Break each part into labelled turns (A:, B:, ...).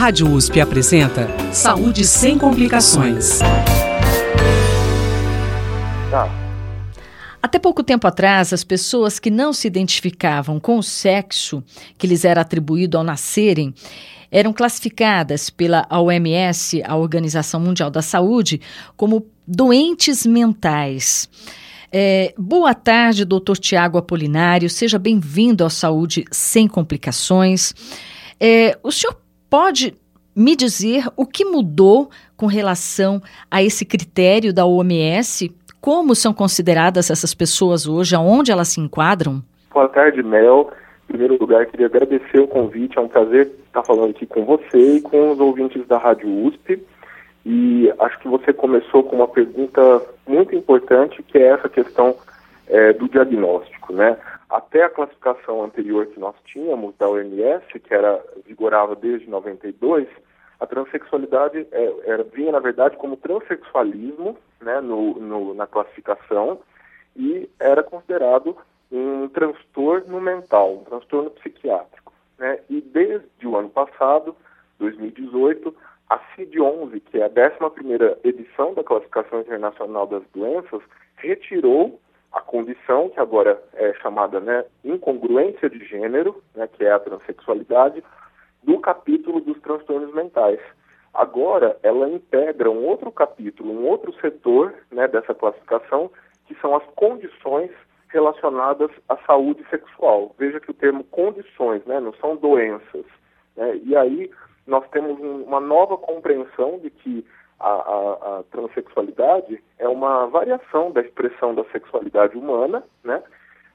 A: Rádio USP apresenta Saúde sem complicações.
B: Tá. Até pouco tempo atrás, as pessoas que não se identificavam com o sexo que lhes era atribuído ao nascerem eram classificadas pela OMS, a Organização Mundial da Saúde, como doentes mentais. É, boa tarde, doutor Tiago Apolinário. Seja bem-vindo ao Saúde Sem Complicações. É, o senhor pode me dizer o que mudou com relação a esse critério da OMS? Como são consideradas essas pessoas hoje? Aonde elas se enquadram?
C: Boa tarde, Mel. Em primeiro lugar, queria agradecer o convite. É um prazer estar falando aqui com você e com os ouvintes da Rádio USP. E acho que você começou com uma pergunta muito importante, que é essa questão é, do diagnóstico, né? Até a classificação anterior que nós tínhamos da OMS, que era vigorava desde 92, a transexualidade é, era, vinha, na verdade, como transexualismo né, no, no, na classificação e era considerado um transtorno mental, um transtorno psiquiátrico. Né? E desde o ano passado, 2018, a CID-11, que é a 11ª edição da Classificação Internacional das Doenças, retirou a condição, que agora é chamada né, incongruência de gênero, né, que é a transexualidade, do capítulo dos transtornos mentais. Agora, ela integra um outro capítulo, um outro setor né, dessa classificação, que são as condições relacionadas à saúde sexual. Veja que o termo condições, né, não são doenças. Né? E aí nós temos um, uma nova compreensão de que a, a, a transexualidade é uma variação da expressão da sexualidade humana, né?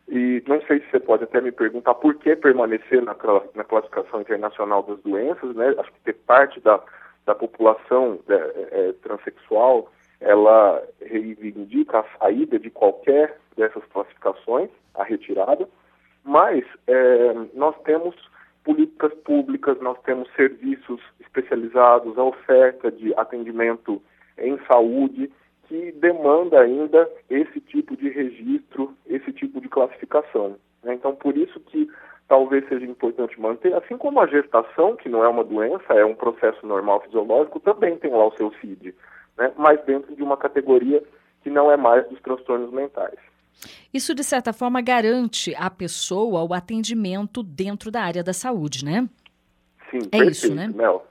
C: E não sei se você pode até me perguntar por que permanecer na, na classificação internacional das doenças, né? Acho que ter parte da, da população é, é, transexual, ela reivindica a saída de qualquer dessas classificações, a retirada, mas é, nós temos políticas públicas, nós temos serviços especializados, a oferta de atendimento em saúde, que demanda ainda esse tipo de registro, esse tipo de classificação. Né? Então, por isso que talvez seja importante manter, assim como a gestação, que não é uma doença, é um processo normal fisiológico, também tem lá o seu CID, né? mas dentro de uma categoria que não é mais dos transtornos mentais.
B: Isso, de certa forma, garante à pessoa o atendimento dentro da área da saúde, né?
C: Sim, é perfeito, isso, né? Mel.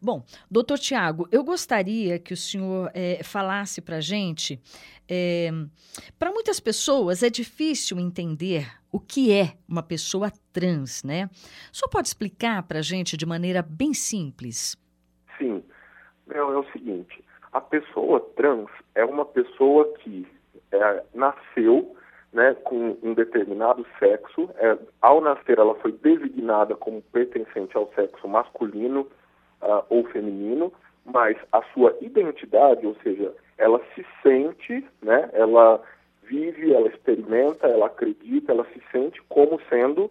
B: Bom, doutor Tiago, eu gostaria que o senhor é, falasse para a gente. É, para muitas pessoas é difícil entender o que é uma pessoa trans, né? O senhor pode explicar para a gente de maneira bem simples?
C: Sim. Mel, é o seguinte: a pessoa trans é uma pessoa que é, nasceu né, com um determinado sexo. É, ao nascer, ela foi designada como pertencente ao sexo masculino uh, ou feminino, mas a sua identidade, ou seja, ela se sente, né, ela vive, ela experimenta, ela acredita, ela se sente como sendo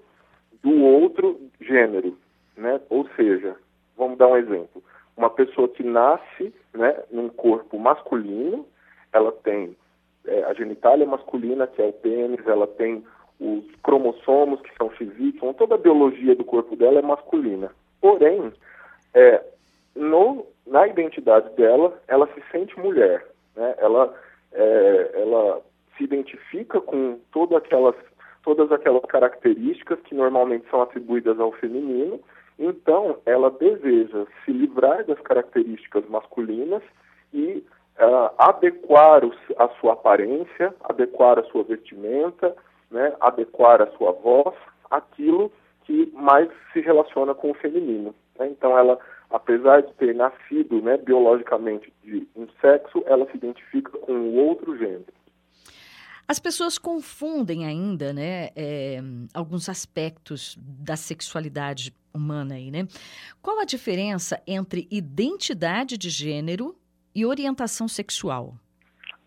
C: do outro gênero, né? Ou seja, vamos dar um exemplo. Uma pessoa que nasce, né, num corpo masculino, ela tem é, a genitália masculina, que é o pênis, ela tem os cromossomos, que são XY, toda a biologia do corpo dela é masculina. Porém, é, no, na identidade dela, ela se sente mulher. Né? Ela, é, ela se identifica com todas aquelas, todas aquelas características que normalmente são atribuídas ao feminino, então ela deseja se livrar das características masculinas e uh, adequar os, a sua aparência, adequar a sua vestimenta, né, adequar a sua voz, aquilo que mais se relaciona com o feminino. Né? Então, ela, apesar de ter nascido né, biologicamente de um sexo, ela se identifica com o outro gênero.
B: As pessoas confundem ainda, né, é, alguns aspectos da sexualidade humana aí, né? Qual a diferença entre identidade de gênero e orientação sexual?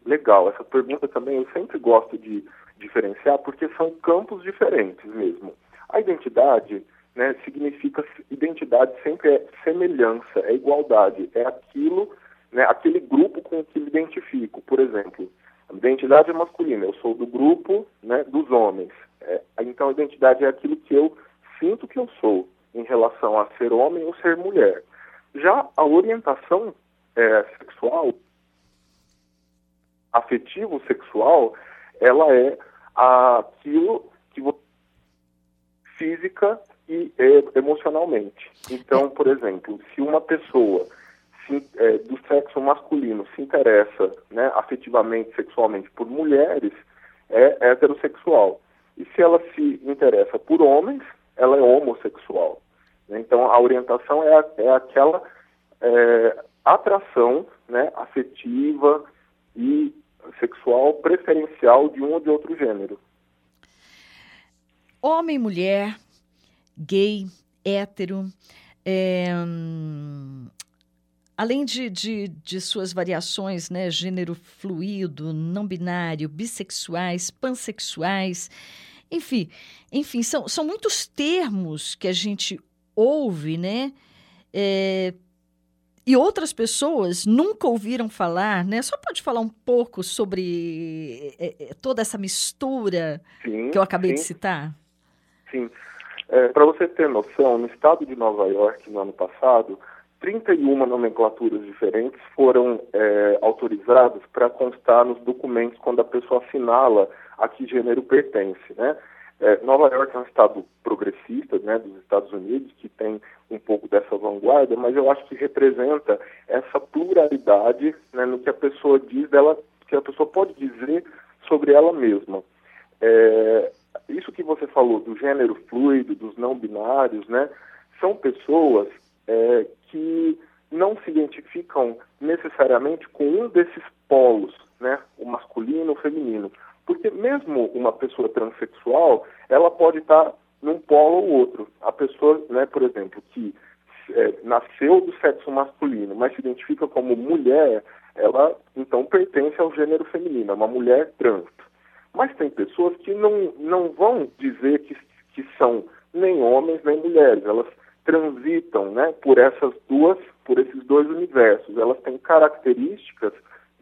C: Legal, essa pergunta também eu sempre gosto de diferenciar porque são campos diferentes mesmo. A identidade né, significa identidade sempre é semelhança, é igualdade, é aquilo, né, aquele grupo com que me identifico. Por exemplo, a identidade é masculina, eu sou do grupo né, dos homens. É, então a identidade é aquilo que eu sinto que eu sou em relação a ser homem ou ser mulher. Já a orientação é, sexual, afetivo sexual, ela é aquilo que você física e é, emocionalmente. Então, por exemplo, se uma pessoa se, é, do sexo masculino se interessa né, afetivamente, sexualmente por mulheres, é heterossexual. E se ela se interessa por homens, ela é homossexual. Então, a orientação é, é aquela é, atração né, afetiva e sexual preferencial de um ou de outro gênero.
B: Homem, mulher, gay, hétero, é, além de, de, de, suas variações, né, gênero fluido, não binário, bissexuais, pansexuais, enfim, enfim, são, são muitos termos que a gente ouve, né? É, e outras pessoas nunca ouviram falar, né? Só pode falar um pouco sobre é, é, toda essa mistura sim, que eu acabei sim. de citar?
C: Sim. É, Para você ter noção, no estado de Nova York, no ano passado, 31 nomenclaturas diferentes foram é, autorizadas para constar nos documentos quando a pessoa assinala a que gênero pertence, né? É, Nova York é um estado progressista, né, dos Estados Unidos, que tem um pouco dessa vanguarda, mas eu acho que representa essa pluralidade né, no que a pessoa diz dela, que a pessoa pode dizer sobre ela mesma. É, isso que você falou do gênero fluido, dos não binários, né, são pessoas é, que não se identificam necessariamente com um desses polos, né, o masculino, o feminino. Porque mesmo uma pessoa transexual, ela pode estar num polo ou outro. A pessoa, né, por exemplo, que é, nasceu do sexo masculino, mas se identifica como mulher, ela então pertence ao gênero feminino, é uma mulher trans. Mas tem pessoas que não, não vão dizer que, que são nem homens nem mulheres, elas transitam né, por essas duas, por esses dois universos. Elas têm características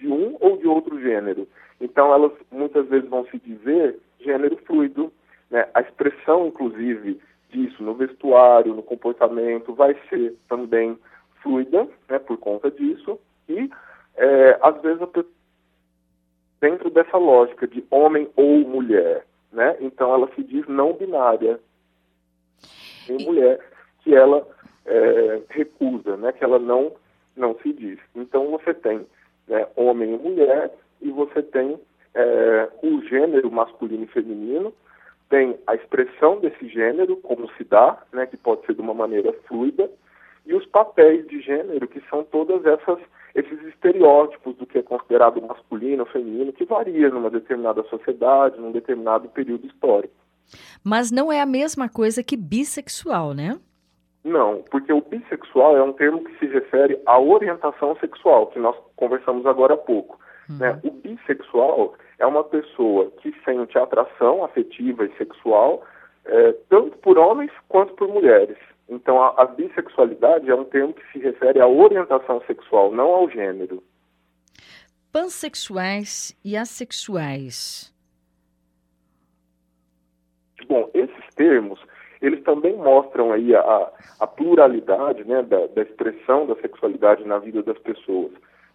C: de um ou de outro gênero. Então, elas muitas vezes vão se dizer gênero fluido. Né? A expressão, inclusive, disso no vestuário, no comportamento, vai ser também fluida, né, por conta disso. E, é, às vezes, dentro dessa lógica de homem ou mulher, né? Então, ela se diz não binária. Tem mulher que ela é, recusa, né? Que ela não, não se diz. Então, você tem né, homem e mulher, e você tem é, o gênero masculino e feminino, tem a expressão desse gênero, como se dá, né, que pode ser de uma maneira fluida, e os papéis de gênero, que são todas essas esses estereótipos do que é considerado masculino ou feminino, que varia numa determinada sociedade, num determinado período histórico.
B: Mas não é a mesma coisa que bissexual, né?
C: Não, porque o bissexual é um termo que se refere à orientação sexual, que nós conversamos agora há pouco. Uhum. Né? O bissexual é uma pessoa que sente atração afetiva e sexual é, tanto por homens quanto por mulheres. Então, a, a, bissexualidade é um termo que se refere à orientação sexual, não ao gênero.
B: Pansexuais e assexuais.
C: Bom, esses termos, eles também mostram aí a, a pluralidade né, da, da expressão da sexualidade na vida das pessoas.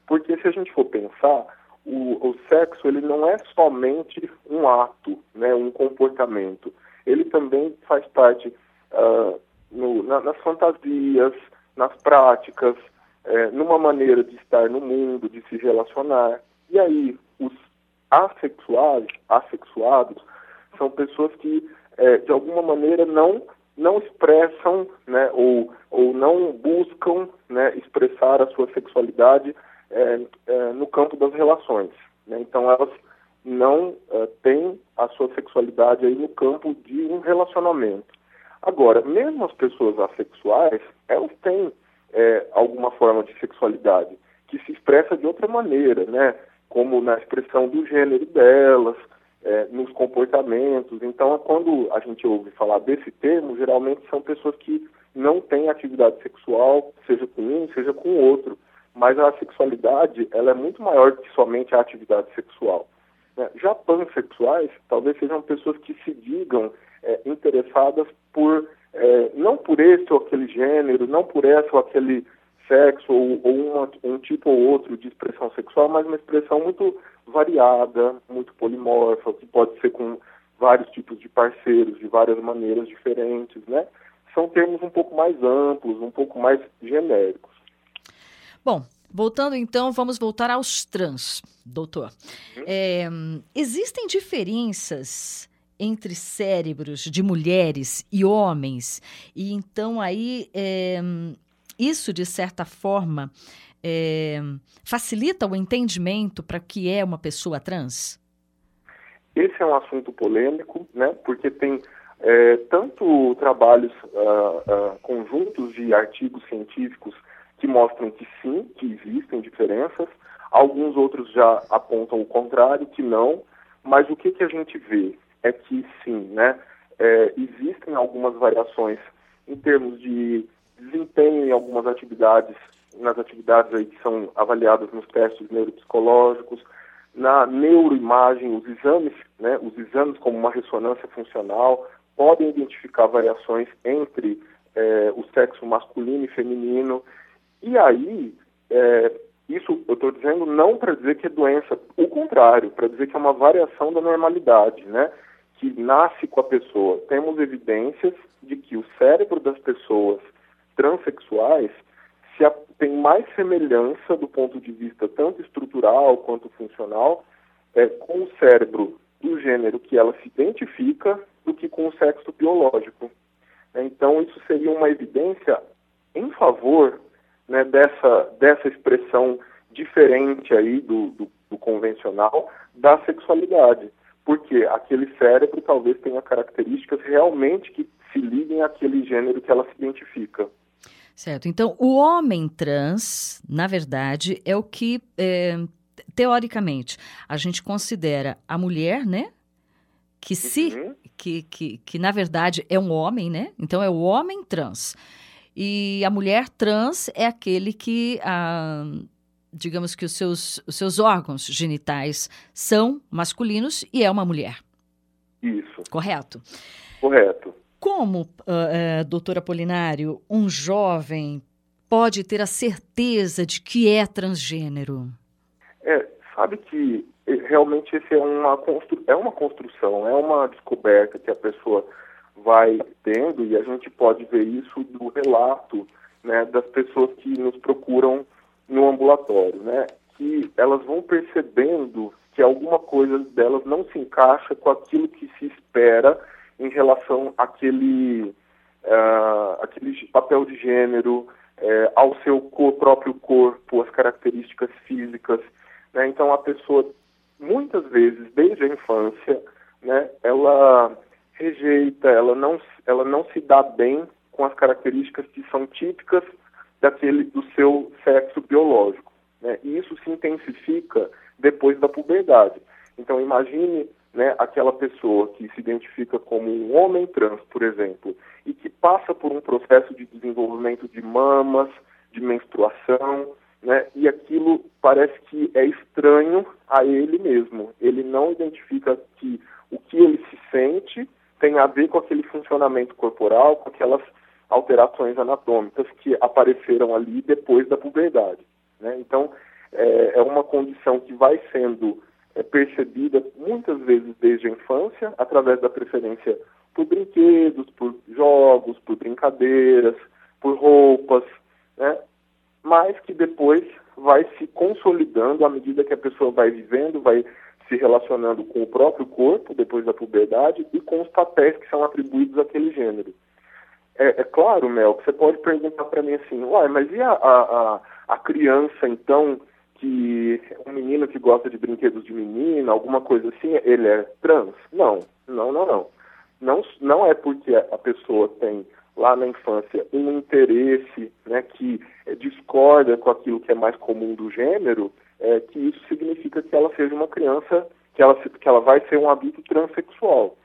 C: Porque se a gente for pensar, o, o sexo ele não é somente um ato, né, um comportamento. Ele também faz parte uh, no, na, nas fantasias, nas práticas, é, numa maneira de estar no mundo, de se relacionar. E aí, os assexuais, assexuados, são pessoas que, é, de alguma maneira, não não expressam, né, ou, ou não buscam né, expressar a sua sexualidade é, é, no campo das relações. Né? Então, elas não é, têm a sua sexualidade aí no campo de um relacionamento. Agora, mesmo as pessoas assexuais, elas têm é, alguma forma de sexualidade que se expressa de outra maneira, né? Como na expressão do gênero delas, é, nos comportamentos. Então, quando a gente ouve falar desse termo, geralmente são pessoas que não têm atividade sexual, seja com um, seja com o outro. Mas a sexualidade, ela é muito maior que somente a atividade sexual. Né? Já pansexuais, talvez sejam pessoas que se digam é, interessadas por, é, não por esse ou aquele gênero, não por essa ou aquele sexo ou, ou uma, um tipo ou outro de expressão sexual, mas uma expressão muito variada, muito polimorfa, que pode ser com vários tipos de parceiros, de várias maneiras diferentes, né? São termos um pouco mais amplos, um pouco mais genéricos.
B: Bom, voltando então, vamos voltar aos trans, doutor. Uhum. É, existem diferenças entre cérebros de mulheres e homens, e então aí é, isso, de certa forma, é, facilita o entendimento para que é uma pessoa trans?
C: Esse é um assunto polêmico, né? Porque tem é, tanto trabalhos uh, uh, conjuntos de artigos científicos que mostram que sim, que existem diferenças, alguns outros já apontam o contrário, que não, mas o que, que a gente vê é que sim, né? É, existem algumas variações em termos de desempenho em algumas atividades, nas atividades aí que são avaliadas nos testes neuropsicológicos, na neuroimagem, os exames, né, os exames como uma ressonância funcional, podem identificar variações entre é, o sexo masculino e feminino. E aí, é, isso eu estou dizendo não para dizer que é doença, o contrário, para dizer que é uma variação da normalidade, né? Que nasce com a pessoa. Temos evidências de que o cérebro das pessoas transexuais se a, tem mais semelhança do ponto de vista tanto estrutural quanto funcional é, com o cérebro do gênero que ela se identifica do que com o sexo biológico. Então, isso seria uma evidência em favor né, dessa, dessa expressão diferente aí do, do, do convencional da sexualidade, porque aquele cérebro talvez tenha características realmente que se liguem àquele gênero que ela se identifica.
B: Certo. Então, o homem trans, na verdade, é o que, é, teoricamente, a gente considera a mulher, né? Que se, uhum. que, que, que na verdade é um homem, né? Então é o homem trans. E a mulher trans é aquele que, ah, digamos que os seus, os seus órgãos genitais são masculinos e é uma mulher.
C: Isso.
B: Correto?
C: Correto.
B: Como, uh, uh, doutor Apolinário, um jovem pode ter a certeza de que é transgênero?
C: É, sabe que eh, realmente esse é uma, constru é uma construção, é uma descoberta que a pessoa vai tendo e a gente pode ver isso do relato né, das pessoas que nos procuram no ambulatório, né? Que elas vão percebendo que alguma coisa delas não se encaixa com aquilo que se espera em relação àquele, uh, àquele papel de gênero, uh, ao seu próprio corpo, as características físicas. Né? Então, a pessoa, muitas vezes, desde a infância, né, ela rejeita, ela não, ela não se dá bem com as características que são típicas daquele do seu sexo biológico. Né? E isso se intensifica depois da puberdade. Então, imagine né, aquela pessoa que se identifica como um homem trans, por exemplo, e que passa por um processo de desenvolvimento de mamas, de menstruação, né, e aquilo parece que é estranho a ele mesmo. Ele não identifica que o que ele se sente tem a ver com aquele funcionamento corporal, com aquelas alterações anatômicas que apareceram ali depois da puberdade. Né? Então, é, é uma condição que vai sendo é percebida muitas vezes desde a infância, através da preferência por brinquedos, por jogos, por brincadeiras, por roupas, né? mas que depois vai se consolidando à medida que a pessoa vai vivendo, vai se relacionando com o próprio corpo depois da puberdade e com os papéis que são atribuídos àquele gênero. É, é claro, Mel, que você pode perguntar para mim assim, uai, mas e a, a, a criança, então, que um menino que gosta de brinquedos de menina, alguma coisa assim, ele é trans? Não, não, não, não. Não, não é porque a pessoa tem lá na infância um interesse né, que discorda com aquilo que é mais comum do gênero, é, que isso significa que ela seja uma criança, que ela, que ela vai ser um adulto transexual.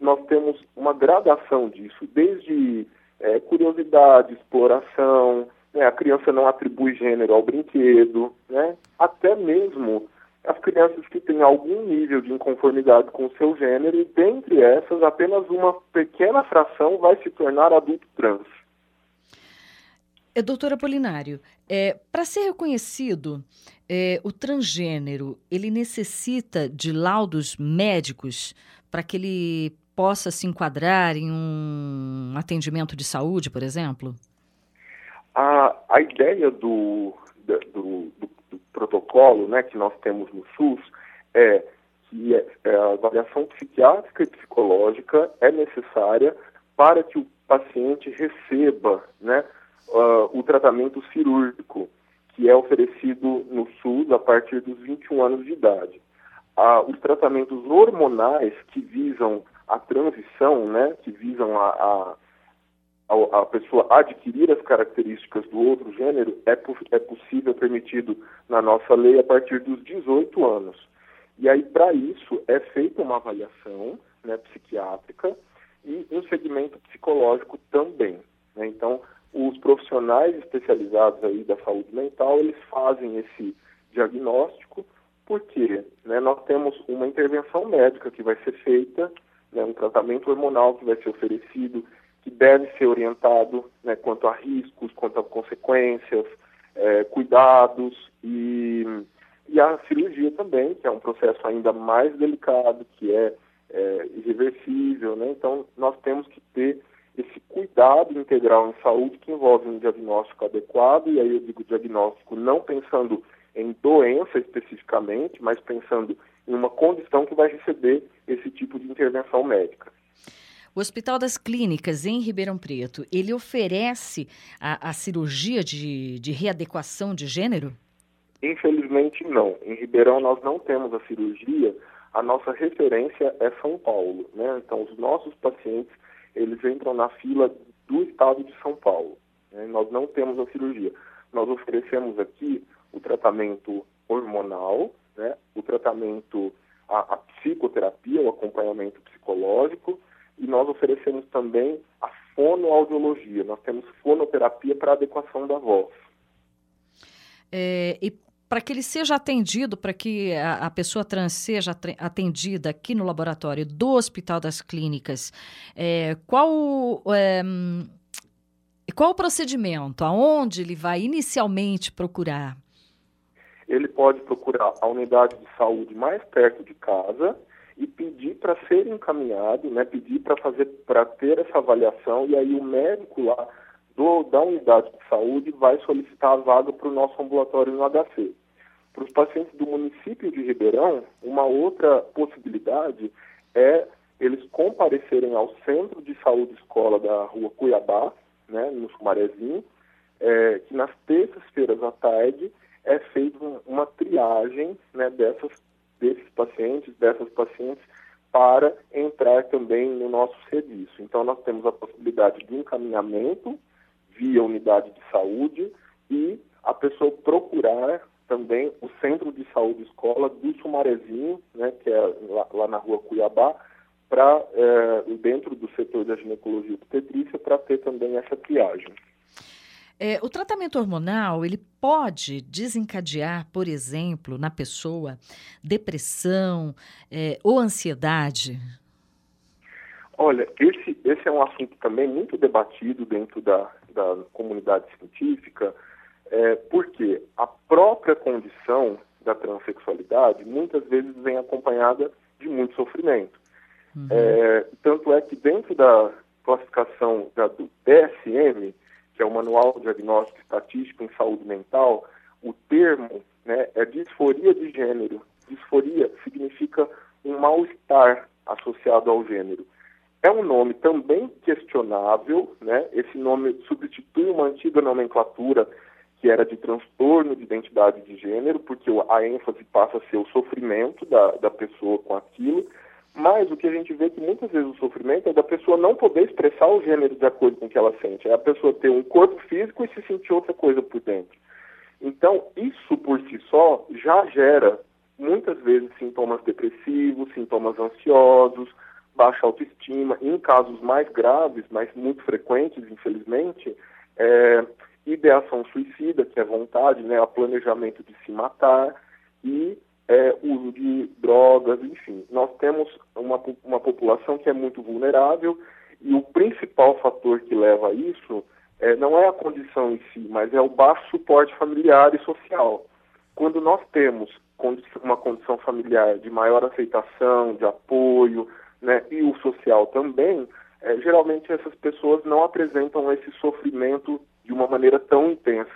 C: Nós temos uma gradação disso, desde é, curiosidade, exploração, né, a criança não atribui gênero ao brinquedo, né, até mesmo as crianças que têm algum nível de inconformidade com o seu gênero, e dentre essas, apenas uma pequena fração vai se tornar adulto trans.
B: É, doutor Apolinário, é, para ser reconhecido, é, o transgênero, ele necessita de laudos médicos para que ele possa se enquadrar em um atendimento de saúde, por exemplo?
C: A, a ideia do, do, do, do protocolo né, que nós temos no SUS é que é, é, a avaliação psiquiátrica e psicológica é necessária para que o paciente receba né, uh, o tratamento cirúrgico, que é oferecido no SUS a partir dos 21 anos de idade. Uh, os tratamentos hormonais que visam a transição, né, que visam a, a, a, pessoa adquirir as características do outro gênero, é, é possível, permitido na nossa lei a partir dos 18 anos. E aí, para isso, é feita uma avaliação né, psiquiátrica e um segmento psicológico também. Né? Então, os profissionais especializados aí da saúde mental, eles fazem esse diagnóstico, porque né, nós temos uma intervenção médica que vai ser feita, né, um tratamento hormonal que vai ser oferecido, que deve ser orientado né, quanto a riscos, quanto a consequências, é, cuidados e, e a cirurgia também, que é um processo ainda mais delicado, que é, é irreversível, né? Então, nós temos que ter esse cuidado integral em saúde que envolve um diagnóstico adequado, e aí eu digo diagnóstico não pensando em doença especificamente, mas pensando em uma condição que vai receber esse tipo de intervenção médica.
B: O Hospital das Clínicas, em Ribeirão Preto, ele oferece a, a cirurgia de, de readequação de gênero?
C: Infelizmente, não. Em Ribeirão, nós não temos a cirurgia. A nossa referência é São Paulo. Né? Então, os nossos pacientes eles entram na fila do estado de São Paulo. Né? Nós não temos a cirurgia. Nós oferecemos aqui o tratamento hormonal, né? o tratamento, a, a psicoterapia, o acompanhamento psicológico, e nós oferecemos também a fonoaudiologia. Nós temos fonoterapia para adequação da voz.
B: É, e para que ele seja atendido, para que a, a, pessoa trans seja atendida aqui no laboratório do Hospital das Clínicas, é, qual, é, qual o procedimento? Aonde ele vai inicialmente procurar?
C: Ele pode procurar a unidade de saúde mais perto de casa e pedir para ser encaminhado, né, pedir para fazer, para ter essa avaliação e aí o médico lá do, da unidade de saúde vai solicitar a vaga para o nosso ambulatório no HC. Para os pacientes do município de Ribeirão, uma outra possibilidade é eles comparecerem ao Centro de Saúde Escola da Rua Cuiabá, né, no Sumarezinho, é, que nas terças-feiras à tarde é feita uma triagem né, dessas, desses pacientes, dessas pacientes, para entrar também no nosso serviço. Então, nós temos a possibilidade de encaminhamento via unidade de saúde e a pessoa procurar também o Centro de Saúde Escola do Sumarezinho, né, que é lá, lá na rua Cuiabá, para é, dentro do setor da ginecologia e obstetrícia, para ter também essa triagem.
B: É, o tratamento hormonal ele pode desencadear, por exemplo, na pessoa depressão é, ou ansiedade?
C: Olha, esse, esse é um assunto também muito debatido dentro da, da comunidade científica é, porque a própria condição da transexualidade muitas vezes vem acompanhada de muito sofrimento. Uhum. É, tanto é que dentro da classificação da, do DSM, que é o Manual Diagnóstico Estatístico em Saúde Mental, o termo né, é disforia de gênero. Disforia significa um mal-estar associado ao gênero. É um nome também questionável, né? esse nome substitui uma antiga nomenclatura que era de transtorno de identidade de gênero, porque a ênfase passa a ser o sofrimento da, da pessoa com aquilo, mas o que a gente vê é que muitas vezes o sofrimento é da pessoa não poder expressar o gênero de acordo com o que ela sente, é a pessoa ter um corpo físico e se sentir outra coisa por dentro. Então, isso por si só já gera muitas vezes sintomas depressivos, sintomas ansiosos, baixa autoestima, em casos mais graves, mas muito frequentes, infelizmente, é, ideação suicida, que é vontade, né, planejamento de se matar e é, uso de drogas, enfim. Nós temos uma, uma população que é muito vulnerável e o principal fator que leva a isso é, não é a condição em si, mas é o baixo suporte familiar e social. Quando nós temos uma condição familiar de maior aceitação, de apoio, né, e o social também, é, geralmente essas pessoas não apresentam esse sofrimento de uma maneira tão intensa,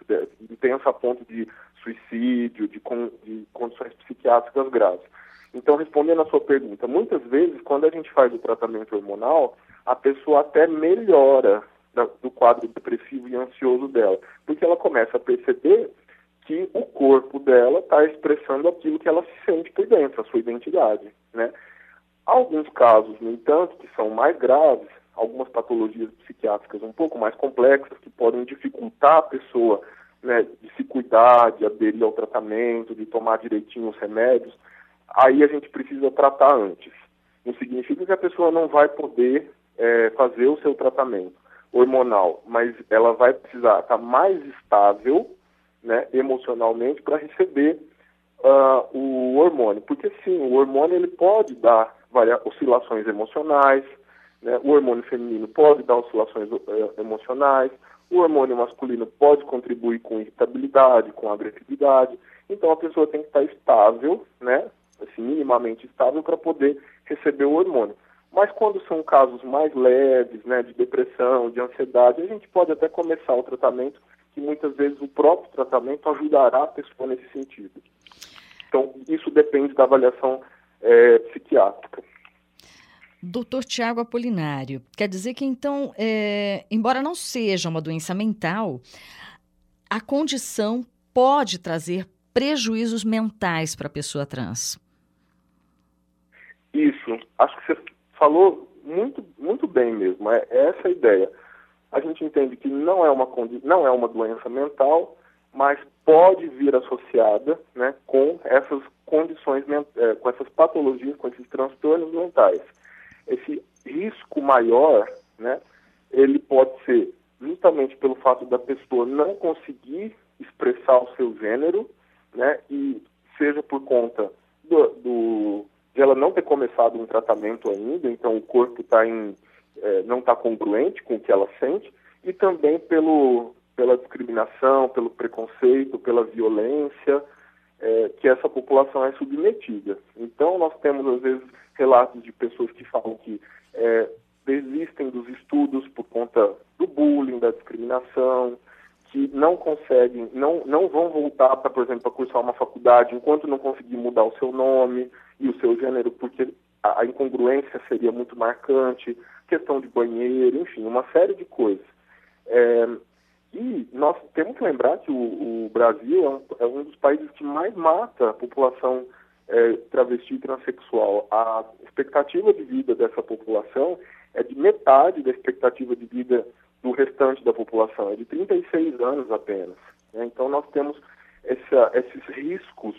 C: intensa a ponto de suicídio, de, con, de condições psiquiátricas graves. Então, respondendo à sua pergunta, muitas vezes, quando a gente faz o tratamento hormonal, a pessoa até melhora da, do quadro depressivo e ansioso dela, porque ela começa a perceber que o corpo dela está expressando aquilo que ela se sente por dentro, a sua identidade, né? Alguns casos, no entanto, que são mais graves, algumas patologias psiquiátricas um pouco mais complexas, que podem dificultar a pessoa né, de se cuidar, de aderir ao tratamento, de tomar direitinho os remédios, aí a gente precisa tratar antes. Não significa que a pessoa não vai poder é, fazer o seu tratamento hormonal, mas ela vai precisar estar mais estável né, emocionalmente para receber uh, o hormônio. Porque sim, o hormônio ele pode dar oscilações emocionais, né, o hormônio feminino pode dar oscilações uh, emocionais, o hormônio masculino pode contribuir com irritabilidade, com agressividade. Então a pessoa tem que estar estável, né, assim, minimamente estável para poder receber o hormônio. Mas quando são casos mais leves, né, de depressão, de ansiedade, a gente pode até começar o tratamento, que muitas vezes o próprio tratamento ajudará a pessoa nesse sentido. Então, isso depende da avaliação é, psiquiátrica.
B: Doutor Tiago Apolinário, quer dizer que então, é, embora não seja uma doença mental, a condição pode trazer prejuízos mentais para a pessoa trans.
C: Isso, acho que você falou muito, muito bem mesmo, é, é essa a ideia. A gente entende que não é uma, não é uma doença mental, mas pode vir associada né, com essas condições, é, com essas patologias, com esses transtornos mentais. Esse risco maior, né, ele pode ser justamente pelo fato da pessoa não conseguir expressar o seu gênero, né, e seja por conta do, do de ela não ter começado um tratamento ainda, então o corpo tá em, é, não está congruente com o que ela sente, e também pelo, pela discriminação, pelo preconceito, pela violência é, que essa população é submetida. Então nós temos às vezes relatos de pessoas que falam que é, desistem dos estudos por conta do bullying, da discriminação, que não conseguem, não, não vão voltar para, por exemplo, cursar uma faculdade enquanto não conseguir mudar o seu nome e o seu gênero, porque a, a incongruência seria muito marcante, questão de banheiro, enfim, uma série de coisas. É, e nós temos que lembrar que o, o Brasil é um, é um, dos países que mais mata a população é, travesti e transexual. A expectativa de vida dessa população é de metade da expectativa de vida do restante da população, é de 36 anos apenas. Né? Então nós temos essa, esses riscos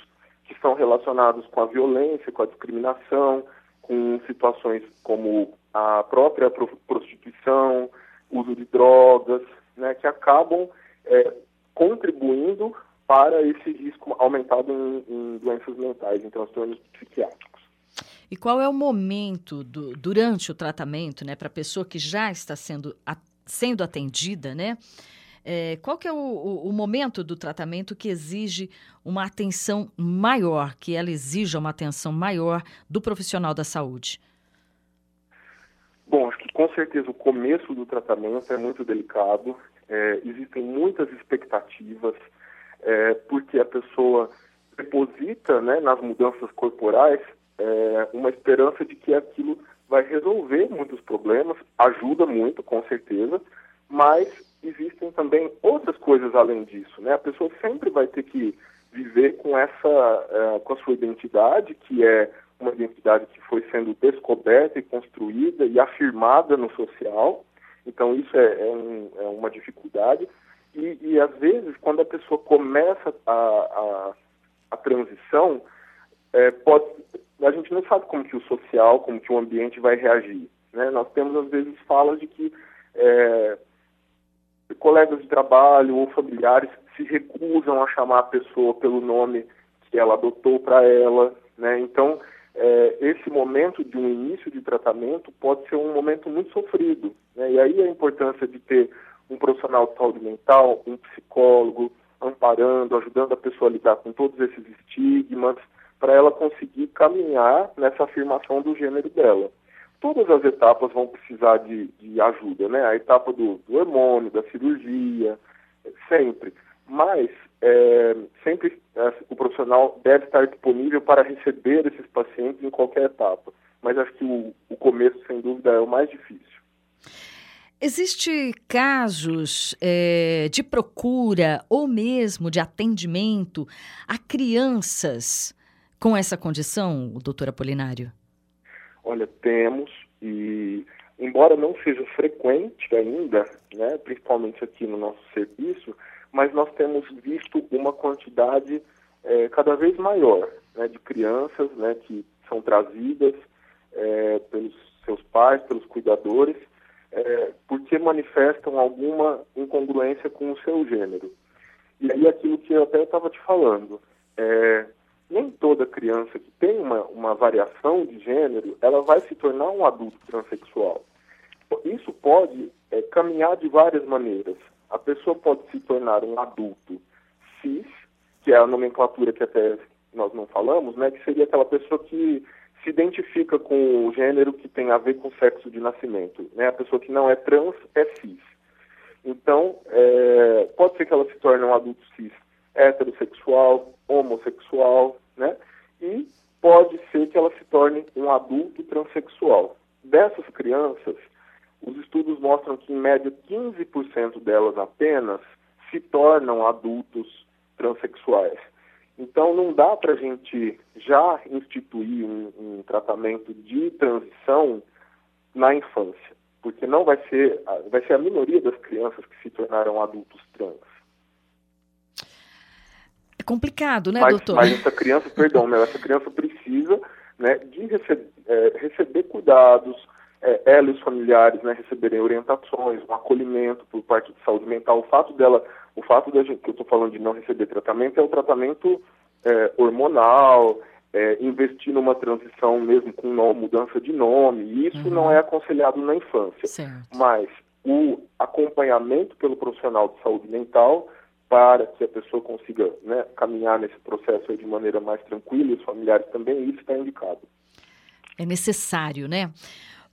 C: que são relacionados com a violência, com a discriminação, com situações como a própria prostituição, uso de drogas, né, que acabam é, contribuindo para esse risco aumentado em, em doenças mentais, em transtornos psiquiátricos.
B: E qual é o momento do, durante o tratamento, né, para a pessoa que já está sendo, a, sendo atendida, né? É, qual que é o, o, o, momento do tratamento que exige uma atenção maior, que ela exija uma atenção maior do profissional da saúde?
C: Bom, acho que com certeza o começo do tratamento é muito delicado. É, existem muitas expectativas, é, porque a pessoa deposita né, nas mudanças corporais é, uma esperança de que aquilo vai resolver muitos problemas, ajuda muito, com certeza, mas existem também outras coisas além disso, né? A pessoa sempre vai ter que viver com essa, uh, com a sua identidade, que é uma identidade que foi sendo descoberta e construída e afirmada no social. Então isso é, é, um, é uma dificuldade. E, e, às vezes, quando a pessoa começa a, a, a transição, é, pode, a gente não sabe como que o social, como que o ambiente vai reagir. Né? Nós temos, às vezes, falas de que é, colegas de trabalho ou familiares se recusam a chamar a pessoa pelo nome que ela adotou para ela, né? Então, é, esse momento de um início de tratamento pode ser um momento muito sofrido, né? E aí a importância de ter um profissional de saúde mental, um psicólogo, amparando, ajudando a pessoa a lidar com todos esses estigmas, para ela conseguir caminhar nessa afirmação do gênero dela. Todas as etapas vão precisar de, de ajuda, né? A etapa do, do hormônio, da cirurgia, sempre. Mas é, sempre é, o profissional deve estar disponível para receber esses pacientes em qualquer etapa. Mas acho que o, o começo, sem dúvida, é o mais difícil.
B: Existe casos é, de procura ou mesmo de atendimento a crianças com essa condição, doutor Apolinário?
C: Olha, temos e embora não seja frequente ainda, né, principalmente aqui no nosso serviço, mas nós temos visto uma quantidade é, cada vez maior né, de crianças né, que são trazidas é, pelos seus pais, pelos cuidadores, é, porque manifestam alguma incongruência com o seu gênero. E aí aquilo que eu até estava te falando, é, nem toda criança que tem uma, uma variação de gênero, ela vai se tornar um adulto transexual. Isso pode é, caminhar de várias maneiras. A pessoa pode se tornar um adulto cis, que é a nomenclatura que até nós não falamos, né, que seria aquela pessoa que se identifica com o gênero que tem a ver com o sexo de nascimento. Né? A pessoa que não é trans é cis. Então, é, pode ser que ela se torne um adulto cis heterossexual, homossexual, né? E pode ser que ela se torne um adulto transexual. Dessas crianças, os estudos mostram que, em média, 15% delas apenas se tornam adultos transexuais. Então, não dá para a gente já instituir um, um, tratamento de transição na infância, porque não vai ser, vai ser a minoria das crianças que se tornarão adultos trans
B: complicado, né,
C: mas,
B: doutor?
C: Mas essa criança, perdão, né, essa criança precisa né, de receber, é, receber cuidados, é, ela e os familiares né, receberem orientações, um acolhimento por parte de saúde mental. O fato dela, o fato da gente, que eu estou falando de não receber tratamento é o tratamento é, hormonal, é, investir numa transição mesmo com mudança de nome. Isso uhum. não é aconselhado na infância.
B: Certo.
C: Mas o acompanhamento pelo profissional de saúde mental para que a pessoa consiga né, caminhar nesse processo de maneira mais tranquila e os familiares também, isso está indicado.
B: É necessário, né?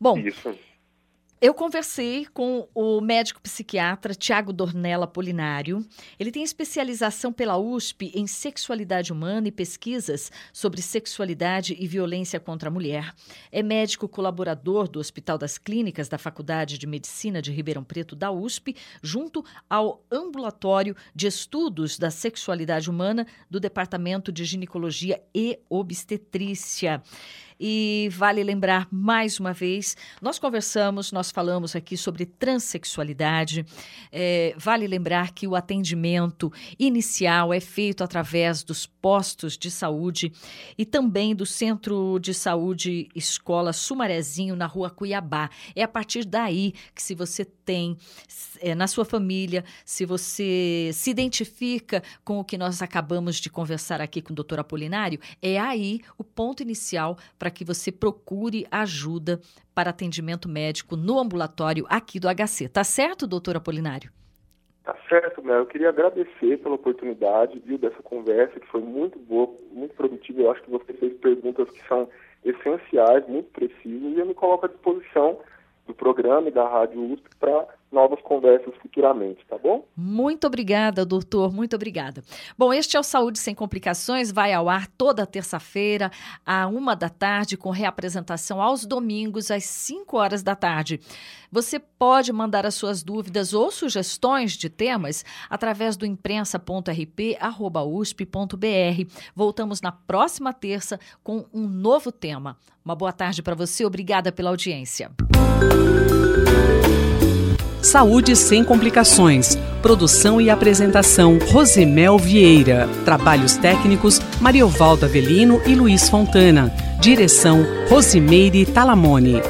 B: Bom,
C: isso.
B: Eu conversei com o médico psiquiatra Tiago Dornella Polinário. Ele tem especialização pela USP em sexualidade humana e pesquisas sobre sexualidade e violência contra a mulher. É médico colaborador do Hospital das Clínicas da Faculdade de Medicina de Ribeirão Preto da USP, junto ao Ambulatório de Estudos da Sexualidade Humana do Departamento de Ginecologia e Obstetrícia. E vale lembrar mais uma vez, nós conversamos, nós falamos aqui sobre transexualidade. É, vale lembrar que o atendimento inicial é feito através dos postos de saúde e também do Centro de Saúde Escola Sumarezinho, na rua Cuiabá. É a partir daí que, se você tem é, na sua família, se você se identifica com o que nós acabamos de conversar aqui com o doutor Apolinário, é aí o ponto inicial para que você procure ajuda para atendimento médico no ambulatório aqui do HC. Tá certo, doutor Apolinário?
C: Tá certo, Mel. Eu queria agradecer pela oportunidade, viu, dessa conversa, que foi muito boa, muito produtiva. Eu acho que você fez perguntas que são essenciais, muito precisas, e eu me coloco à disposição do programa e da Rádio USP para novas conversas futuramente, tá bom?
B: Muito obrigada, doutor, muito obrigada. Bom, este é o Saúde Sem Complicações, vai ao ar toda terça-feira, à uma da tarde, com reapresentação aos domingos, às 5 horas da tarde. Você pode mandar as suas dúvidas ou sugestões de temas através do imprensa.rp.usp.br. Voltamos na próxima terça com um novo tema. Uma boa tarde para você, obrigada pela audiência.
A: Saúde sem complicações. Produção e apresentação Rosemel Vieira. Trabalhos técnicos Mariovaldo Avelino e Luiz Fontana. Direção Rosimeire Talamone.